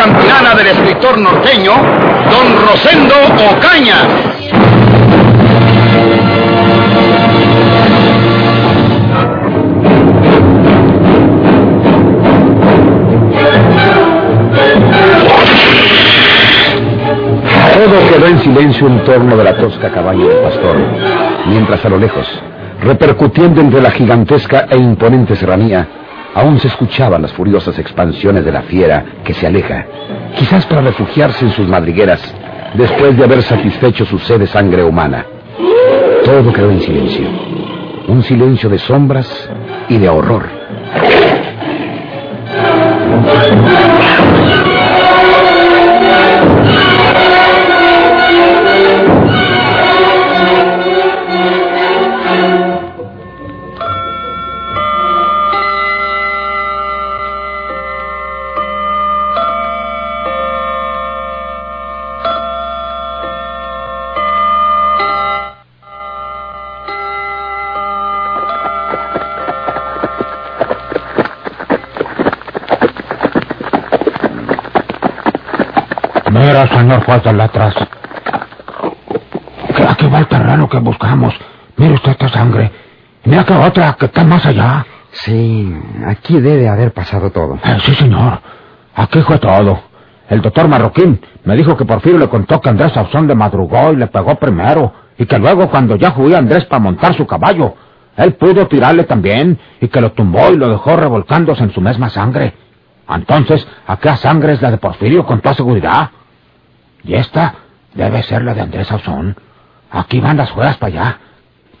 Campilana del escritor norteño, Don Rosendo Ocaña. Todo quedó en silencio en torno de la tosca cabaña del pastor, mientras a lo lejos, repercutiendo entre la gigantesca e imponente serranía, aún se escuchaban las furiosas expansiones de la fiera que se aleja, quizás para refugiarse en sus madrigueras después de haber satisfecho su sed de sangre humana. Todo quedó en silencio, un silencio de sombras y de horror. Mira, señor juez de letras. Que aquí va el terreno que buscamos. Mire usted esta sangre. Mira que otra que está más allá. Sí, aquí debe haber pasado todo. Eh, sí, señor. Aquí fue todo. El doctor Marroquín me dijo que Porfirio le contó que Andrés Sauzón le madrugó y le pegó primero. Y que luego, cuando ya jugué Andrés para montar su caballo, él pudo tirarle también y que lo tumbó y lo dejó revolcándose en su misma sangre. Entonces, aquella sangre es la de Porfirio con toda seguridad. Y esta debe ser la de Andrés Sauzón. Aquí van las huellas para allá.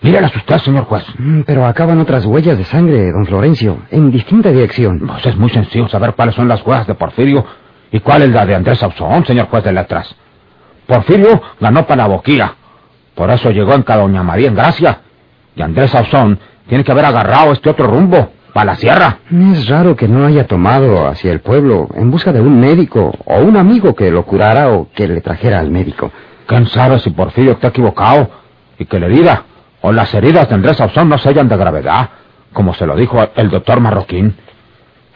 Mírelas usted, señor juez. Mm, Pero acaban otras huellas de sangre, don Florencio, en distinta dirección. Pues es muy sencillo saber cuáles son las huellas de Porfirio y cuál es la de Andrés Sauzón, señor juez de letras. Porfirio ganó para la boquilla. Por eso llegó en cada doña María en Gracia. Y Andrés Sauzón tiene que haber agarrado este otro rumbo, para la sierra. Es raro que no haya tomado hacia el pueblo en busca de un médico o un amigo que lo curara o que le trajera al médico. ¿Quién sabe si Porfirio está equivocado y que la herida o las heridas de Andrés Sauzón no sellan de gravedad, como se lo dijo el doctor Marroquín?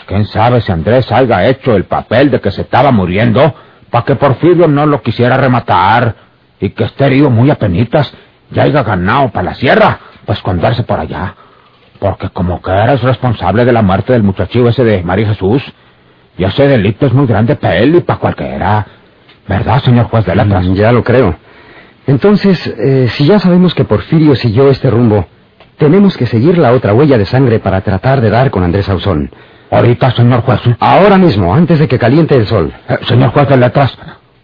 ¿Quién sabe si Andrés haya hecho el papel de que se estaba muriendo para que Porfirio no lo quisiera rematar y que esté herido muy apenitas y haya ganado para la sierra para esconderse por allá? Porque como que eres responsable de la muerte del muchachillo ese de María Jesús, y ese delito es muy grande para él y para cualquiera. ¿Verdad, señor juez de letras? Mm, Ya lo creo. Entonces, eh, si ya sabemos que Porfirio siguió este rumbo, tenemos que seguir la otra huella de sangre para tratar de dar con Andrés Ausón. Ahorita, señor juez. Ahora mismo, antes de que caliente el sol. Eh, señor juez de letras,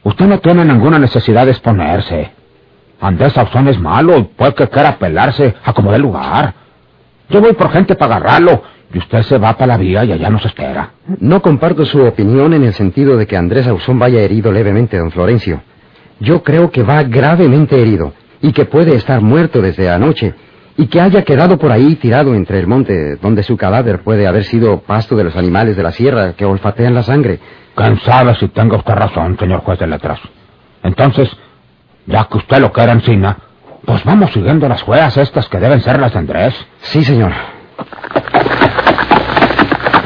usted no tiene ninguna necesidad de exponerse. Andrés Sauzón es malo y puede que quiera pelarse a como dé lugar. Yo voy por gente para agarrarlo y usted se va para la vía y allá nos espera. No comparto su opinión en el sentido de que Andrés Ausón vaya herido levemente, don Florencio. Yo creo que va gravemente herido y que puede estar muerto desde anoche y que haya quedado por ahí tirado entre el monte donde su cadáver puede haber sido pasto de los animales de la sierra que olfatean la sangre. ¿Quién sabe si tenga usted razón, señor juez de letras? Entonces, ya que usted lo quiere encima, pues vamos siguiendo las huellas estas que deben ser las de Andrés. Sí, señor.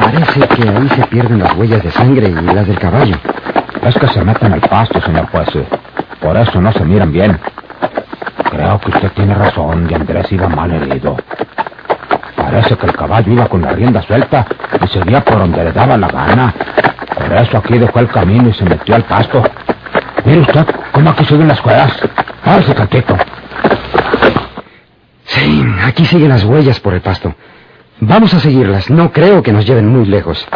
Parece que ahí se pierden las huellas de sangre y las del caballo. Es que se meten al pasto, señor juez. Por eso no se miran bien. Creo que usted tiene razón y Andrés iba mal herido. Parece que el caballo iba con la rienda suelta y seguía por donde le daba la gana. Por eso aquí dejó el camino y se metió al pasto. Mire usted cómo aquí siguen las huellas. Párese tantito. Aquí siguen las huellas por el pasto. Vamos a seguirlas. No creo que nos lleven muy lejos.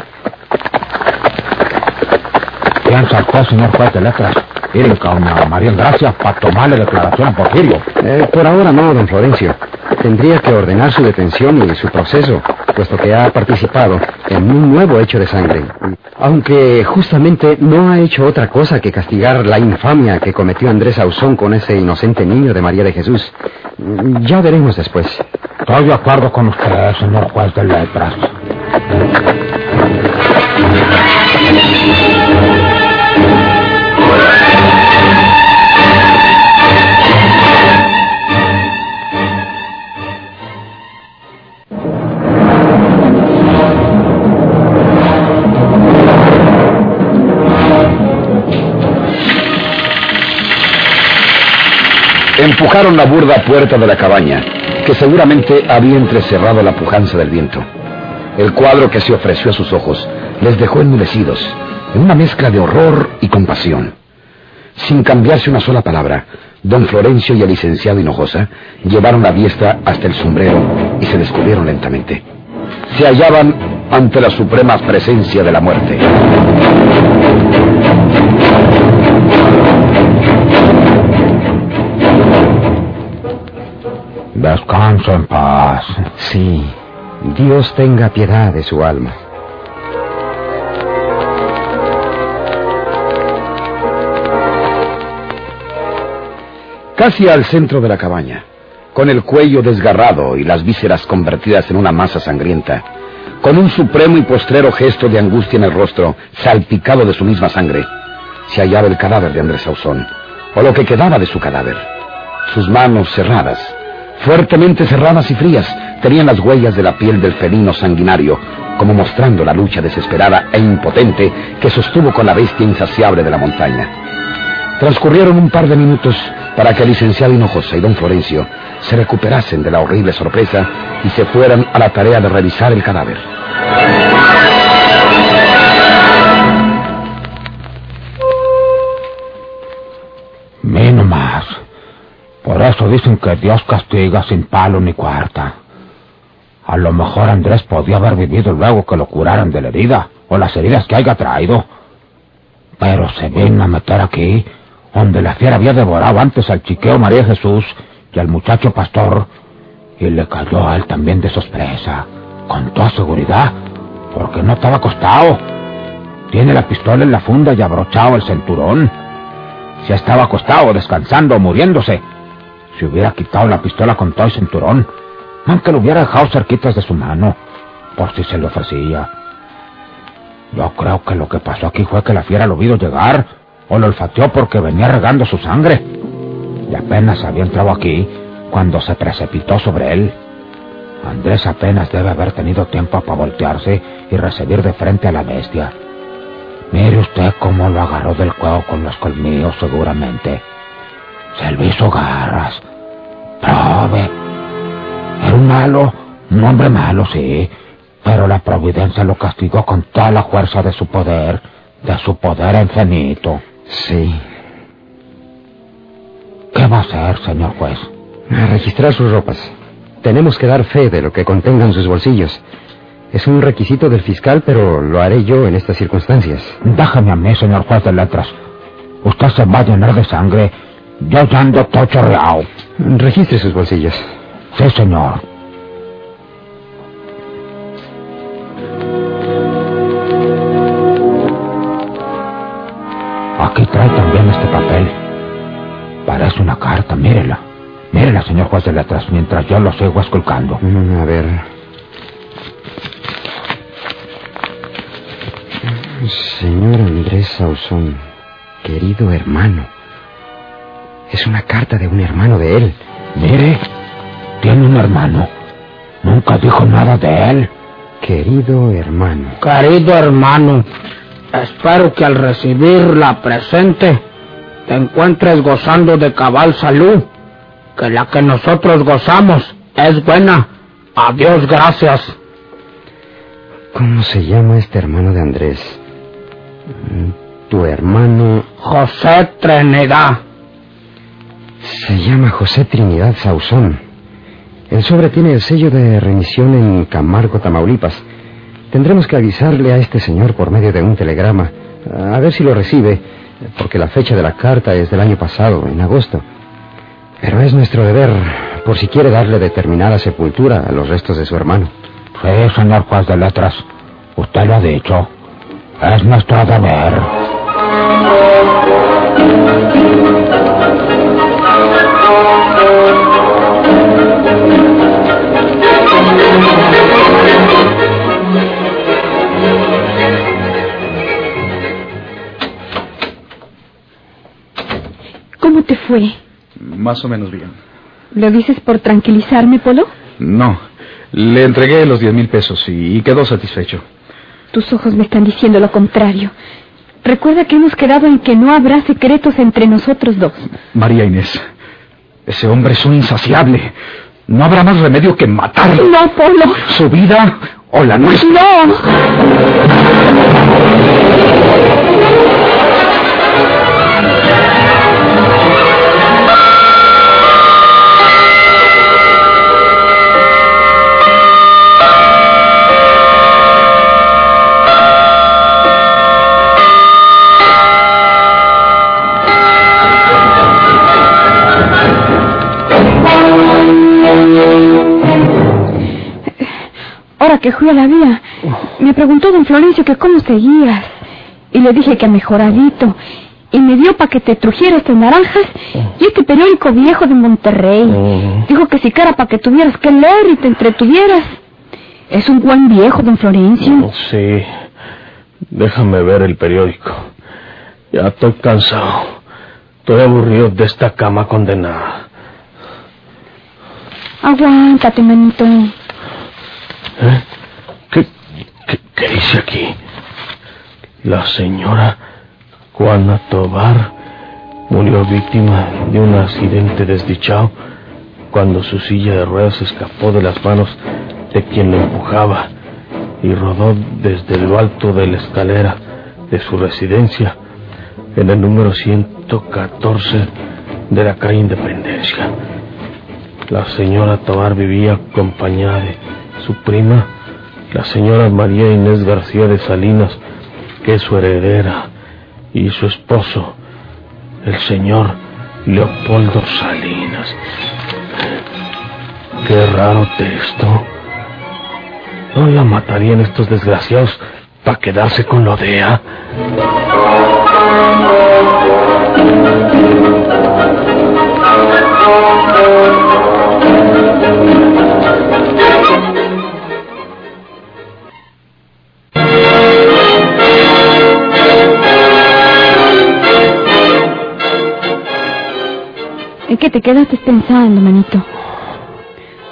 ¿Quién saltó, señor juez de letras? Ir con a María Gracia para tomarle declaración a Porfirio. Eh, por ahora no, don Florencio. Tendría que ordenar su detención y su proceso. Puesto que ha participado en un nuevo hecho de sangre. Aunque justamente no ha hecho otra cosa que castigar la infamia que cometió Andrés Ausón con ese inocente niño de María de Jesús. Ya veremos después. Estoy de acuerdo con usted, señor juez de letras. Empujaron la burda puerta de la cabaña, que seguramente había entrecerrado la pujanza del viento. El cuadro que se ofreció a sus ojos les dejó enmudecidos, en una mezcla de horror y compasión. Sin cambiarse una sola palabra, don Florencio y el licenciado Hinojosa llevaron la diestra hasta el sombrero y se descubrieron lentamente. Se hallaban ante la suprema presencia de la muerte. Descanso en paz. Sí, Dios tenga piedad de su alma. Casi al centro de la cabaña, con el cuello desgarrado y las vísceras convertidas en una masa sangrienta, con un supremo y postrero gesto de angustia en el rostro, salpicado de su misma sangre, se hallaba el cadáver de Andrés Ausón, o lo que quedaba de su cadáver. Sus manos cerradas, fuertemente cerradas y frías, tenían las huellas de la piel del felino sanguinario, como mostrando la lucha desesperada e impotente que sostuvo con la bestia insaciable de la montaña. Transcurrieron un par de minutos para que el licenciado Hinojosa y don Florencio se recuperasen de la horrible sorpresa y se fueran a la tarea de revisar el cadáver. Por eso dicen que Dios castiga sin palo ni cuarta. A lo mejor Andrés podía haber vivido luego que lo curaran de la herida o las heridas que haya traído. Pero se viene a meter aquí, donde la fiera había devorado antes al chiqueo María Jesús y al muchacho pastor, y le cayó a él también de sorpresa, con toda seguridad, porque no estaba acostado. Tiene la pistola en la funda y abrochado el cinturón. Si estaba acostado, descansando o muriéndose, si hubiera quitado la pistola con todo el cinturón, aunque lo hubiera dejado cerquitas de su mano, por si se le ofrecía. Yo creo que lo que pasó aquí fue que la fiera lo vio llegar, o lo olfateó porque venía regando su sangre. Y apenas había entrado aquí cuando se precipitó sobre él. Andrés apenas debe haber tenido tiempo para voltearse y recibir de frente a la bestia. Mire usted cómo lo agarró del cuello con los colmillos seguramente. Se le hizo garras. Prove. Era un malo, un hombre malo, sí, pero la providencia lo castigó con toda la fuerza de su poder, de su poder infinito. Sí. ¿Qué va a hacer, señor juez? A registrar sus ropas. Tenemos que dar fe de lo que contengan sus bolsillos. Es un requisito del fiscal, pero lo haré yo en estas circunstancias. Déjame a mí, señor juez de letras. Usted se va a llenar de sangre. Yo ando todo chorreado. Registre sus bolsillos. Sí, señor. Aquí trae también este papel. Parece una carta, mírela. Mírela, señor juez de letras, mientras yo lo sigo esculcando. Mm, A ver. Señor Andrés Sauzón, querido hermano. Es una carta de un hermano de él. Mire, tiene un hermano. Nunca dijo nada de él. Querido hermano. Querido hermano, espero que al recibir la presente te encuentres gozando de cabal salud, que la que nosotros gozamos es buena. Adiós, gracias. ¿Cómo se llama este hermano de Andrés? Tu hermano José Trinidad. Se llama José Trinidad Sauzón. El sobre tiene el sello de remisión en Camargo, Tamaulipas. Tendremos que avisarle a este señor por medio de un telegrama, a ver si lo recibe, porque la fecha de la carta es del año pasado, en agosto. Pero es nuestro deber, por si quiere darle determinada sepultura a los restos de su hermano. Sí, señor juez de letras. Usted lo ha dicho. Es nuestro deber. ¿Cómo te fue? Más o menos bien. ¿Lo dices por tranquilizarme, Polo? No, le entregué los diez mil pesos y quedó satisfecho. Tus ojos me están diciendo lo contrario. Recuerda que hemos quedado en que no habrá secretos entre nosotros dos. María Inés, ese hombre es un insaciable. No habrá más remedio que matarlo. No, Polo. Su vida o la nuestra. No. Que fui a la vía, me preguntó don Florencio que cómo seguías. Y le dije que mejoradito. Y me dio para que te trujera estas naranjas y este periódico viejo de Monterrey. Dijo que si era para que tuvieras que leer y te entretuvieras. Es un buen viejo, don Florencio. Sí. Déjame ver el periódico. Ya estoy cansado. Estoy aburrido de esta cama condenada. Aguántate, manito. ¿Eh? ¿Qué, qué, qué dice aquí? La señora Juana Tobar murió víctima de un accidente desdichado cuando su silla de ruedas escapó de las manos de quien la empujaba y rodó desde lo alto de la escalera de su residencia en el número 114 de la calle Independencia. La señora Tobar vivía acompañada de su prima, la señora María Inés García de Salinas, que es su heredera, y su esposo, el señor Leopoldo Salinas. Qué raro texto. ¿No la matarían estos desgraciados para quedarse con lo de? ¿En qué te quedaste pensando, manito?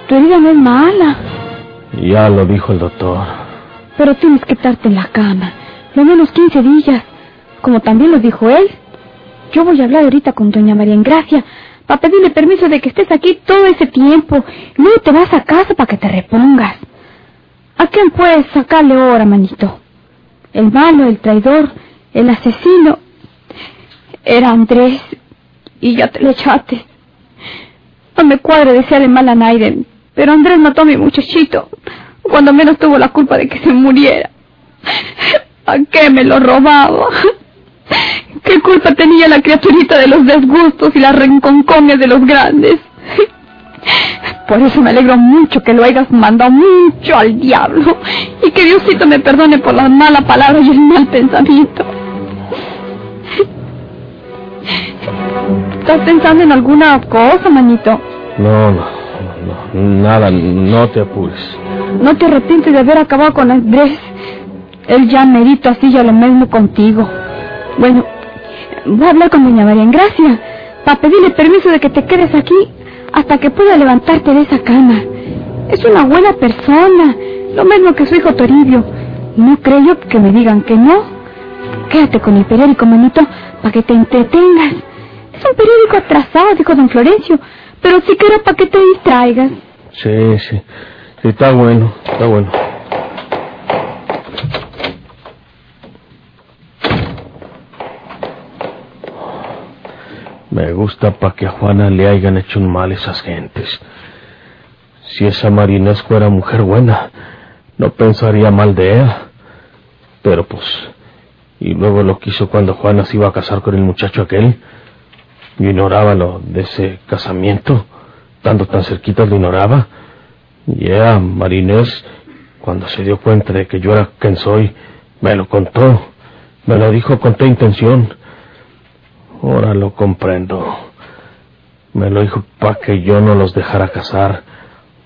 Tu herida no es mala, Ya lo dijo el doctor. pero tienes que estarte en la cama. Lo menos 15 días. Como también lo dijo él. Yo voy a hablar ahorita con doña María Engracia para pedirle permiso de que estés aquí todo ese tiempo. Luego te vas a casa para que te repongas. ¿A quién puedes sacarle ahora, manito? El malo, el traidor, el asesino. Era Andrés. Y ya te lo echaste. No me cuadra desearle mal a Naiden, pero Andrés mató a mi muchachito, cuando menos tuvo la culpa de que se muriera. ¿A qué me lo robaba? ¿Qué culpa tenía la criaturita de los desgustos y las renconcones de los grandes? Por eso me alegro mucho que lo hayas mandado mucho al diablo y que Diosito me perdone por las malas palabras y el mal pensamiento. ¿Estás pensando en alguna cosa, manito? No, no, no, nada, no te apures. ¿No te arrepientes de haber acabado con Andrés? Él ya merito así ya lo mismo contigo. Bueno, voy a hablar con doña María Engracia para pedirle permiso de que te quedes aquí hasta que pueda levantarte de esa cama. Es una buena persona, lo mismo que su hijo Toribio. No creo que me digan que no. Quédate con el periódico, manito, para que te entretengas. Un periódico atrasado, dijo don Florencio, pero sí que era para que te distraigas. Sí, sí, sí, está bueno, está bueno. Me gusta para que a Juana le hayan hecho un mal esas gentes. Si esa marinesco era mujer buena, no pensaría mal de ella. Pero pues, y luego lo quiso cuando Juana se iba a casar con el muchacho aquel. Yo ignoraba lo de ese casamiento, estando tan cerquita lo ignoraba. Y ella, Marinés, Cuando se dio cuenta de que yo era quien soy, me lo contó. Me lo dijo con toda intención. Ahora lo comprendo. Me lo dijo para que yo no los dejara casar,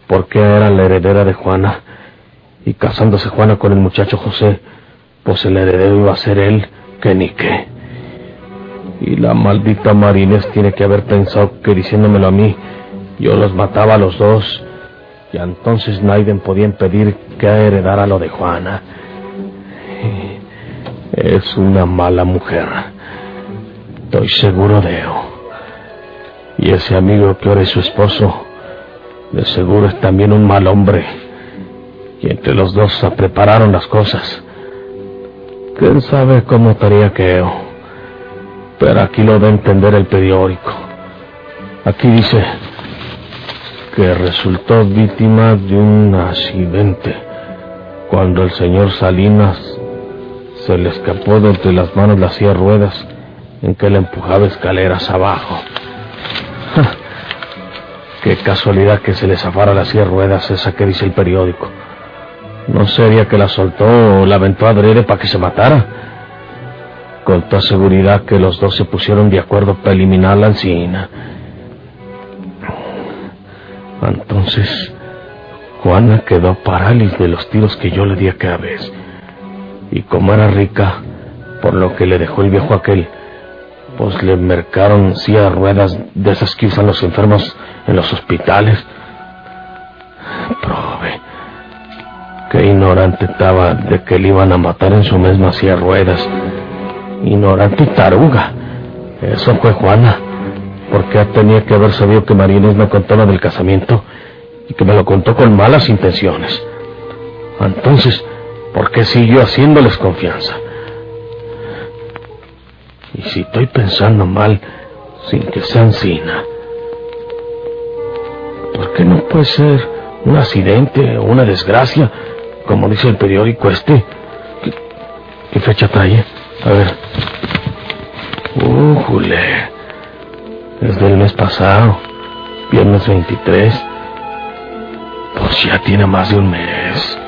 porque era la heredera de Juana. Y casándose Juana con el muchacho José, pues el heredero iba a ser él, que ni qué. Y la maldita Marines tiene que haber pensado que diciéndomelo a mí, yo los mataba a los dos. Y entonces Naiden podía impedir que heredara lo de Juana. Es una mala mujer. Estoy seguro de ello. Y ese amigo que ahora es su esposo, de seguro es también un mal hombre. Y entre los dos se prepararon las cosas. ¿Quién sabe cómo estaría que Pero aquí lo da a entender el periódico. Aquí dice que resultó víctima de un accidente cuando el señor Salinas se le escapó de entre las manos las silla ruedas en que le empujaba escaleras abajo. Qué casualidad que se le zafara las silla ruedas esa que dice el periódico. ¿No sería que la soltó o la aventó a adrede para que se matara? Con toda seguridad que los dos se pusieron de acuerdo para eliminar la encina. Entonces, Juana quedó parálisis de los tiros que yo le di a cada vez. Y como era rica, por lo que le dejó el viejo aquel, pues le mercaron silla de ruedas de esas que usan los enfermos en los hospitales. Prove. Qué ignorante estaba de que le iban a matar en su misma silla ruedas. Ignorante taruga. Eso fue Juana. Porque tenía que haber sabido que María Inés me contaba del casamiento y que me lo contó con malas intenciones. Entonces, ¿Por qué siguió haciéndoles confianza? Y si estoy pensando mal, sin que sea encina, ¿por qué no puede ser un accidente o una desgracia, como dice el periódico este? ¿Qué, fecha trae? A ver. ¡Ujule! Es del mes pasado, viernes 23. Pues ya tiene más de un mes.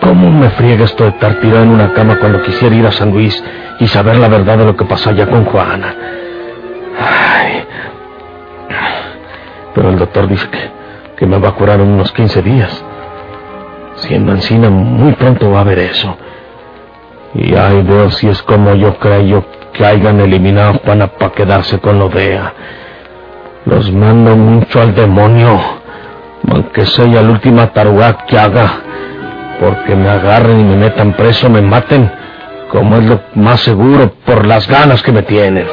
¿Cómo me friega esto de estar tirado en una cama cuando quisiera ir a San Luis y saber la verdad de lo que pasó allá con Juana? Ay. Pero el doctor dice que, que me va a curar en unos 15 días. Siendo encina, muy pronto va a haber eso. Y ay, veo si es como yo creo que hayan eliminado a Juana para quedarse con lo DEA. Los mando mucho al demonio, aunque sea la última taruga que haga porque me agarren y me metan preso, me maten, como es lo más seguro por las ganas que me tienen.